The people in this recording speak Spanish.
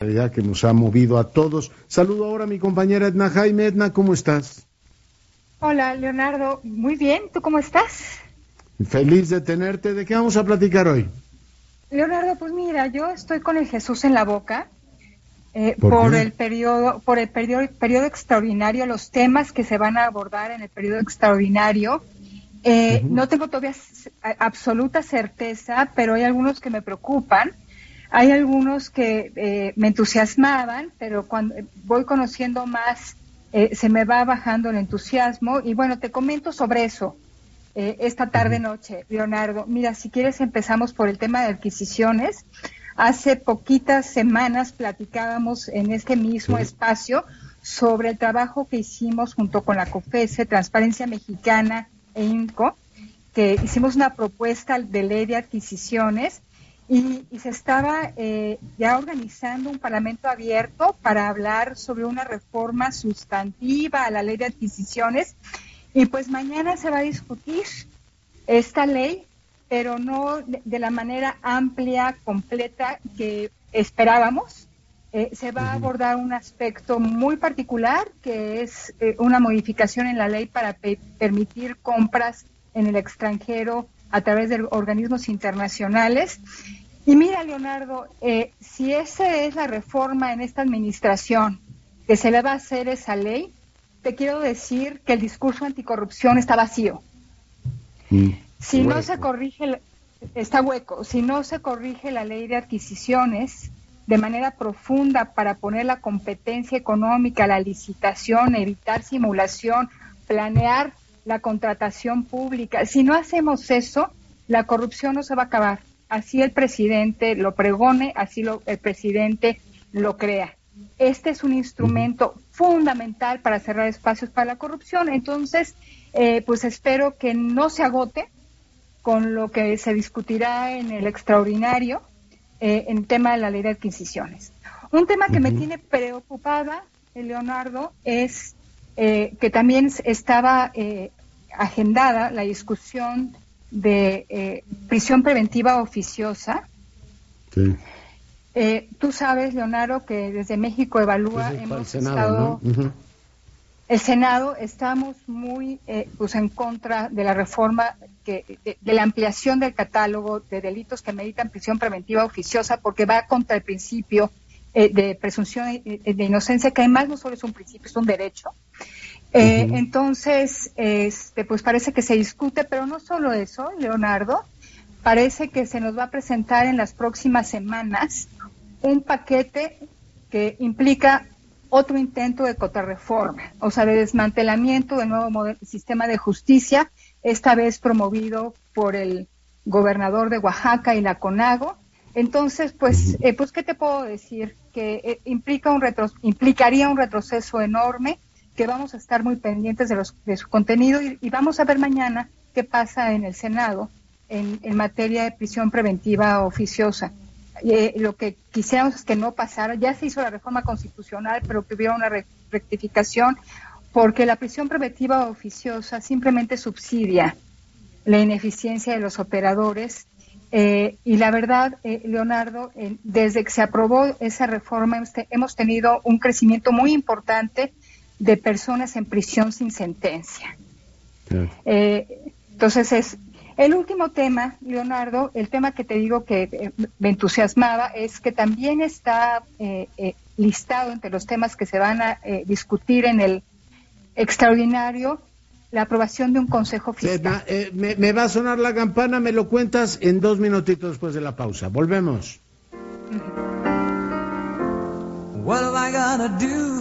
que nos ha movido a todos. Saludo ahora a mi compañera Edna Jaime. Edna, ¿cómo estás? Hola, Leonardo. Muy bien. ¿Tú cómo estás? Feliz de tenerte. ¿De qué vamos a platicar hoy? Leonardo, pues mira, yo estoy con el Jesús en la boca eh, ¿Por, el periodo, por el periodo, periodo extraordinario, los temas que se van a abordar en el periodo extraordinario. Eh, no tengo todavía absoluta certeza, pero hay algunos que me preocupan. Hay algunos que eh, me entusiasmaban, pero cuando voy conociendo más, eh, se me va bajando el entusiasmo. Y bueno, te comento sobre eso eh, esta tarde-noche, Leonardo. Mira, si quieres empezamos por el tema de adquisiciones. Hace poquitas semanas platicábamos en este mismo espacio sobre el trabajo que hicimos junto con la COFESE, Transparencia Mexicana e INCO, que hicimos una propuesta de ley de adquisiciones y, se estaba eh, ya organizando un parlamento abierto para hablar sobre una reforma sustantiva a la ley de adquisiciones y pues mañana se va a discutir esta ley, pero no de, la manera amplia, completa que esperábamos. Eh, se va a abordar un aspecto muy particular, que es eh, una modificación en la ley para permitir compras en el extranjero a través de organismos internacionales. Y mira, Leonardo, eh, si esa es la reforma en esta administración que se le va a hacer esa ley, te quiero decir que el discurso anticorrupción está vacío. Mm, si no se corrige, está hueco, si no se corrige la ley de adquisiciones de manera profunda para poner la competencia económica, la licitación, evitar simulación, planear la contratación pública, si no hacemos eso, la corrupción no se va a acabar así el presidente lo pregone, así lo, el presidente lo crea. Este es un instrumento fundamental para cerrar espacios para la corrupción. Entonces, eh, pues espero que no se agote con lo que se discutirá en el extraordinario eh, en tema de la ley de adquisiciones. Un tema que me tiene preocupada, Leonardo, es eh, que también estaba agendada la discusión de eh, prisión preventiva oficiosa. Eh, tú sabes, Leonardo, que desde México Evalúa hemos Senado, estado... El Senado estamos muy eh, pues en contra de la reforma que, de, la ampliación del catálogo de delitos que meditan prisión preventiva oficiosa porque va contra el principio de presunción de inocencia, que además no solo es un principio, es un derecho. Eh, entonces, este, pues parece que se discute, pero no solo eso, Leonardo, parece que se nos va a presentar en las próximas semanas un paquete que implica otro intento de contrarreforma, o sea, de desmantelamiento del nuevo sistema de justicia, esta vez promovido por el gobernador de Oaxaca y la CONAGO. Entonces, pues, eh, pues ¿qué te puedo decir? Que eh, implica un retro implicaría un retroceso enorme que vamos a estar muy pendientes de, los, de su contenido y, vamos a ver mañana qué pasa en el Senado en, materia de prisión preventiva oficiosa. Eh, lo que quisiéramos es que no pasara, ya se hizo la reforma constitucional, pero que hubiera una rectificación, porque la prisión preventiva oficiosa simplemente subsidia la ineficiencia de los operadores. Eh, y la verdad, eh, Leonardo, desde que se aprobó esa reforma hemos tenido un crecimiento muy importante de personas en prisión sin sentencia. Eh, entonces es el último tema, Leonardo, el tema que te digo que eh, me entusiasmaba es que también está eh, listado entre los temas que se van a discutir en el extraordinario la aprobación de un consejo fiscal. me, va a sonar la campana, me lo cuentas en dos minutitos después de la pausa. Volvemos. What am I do?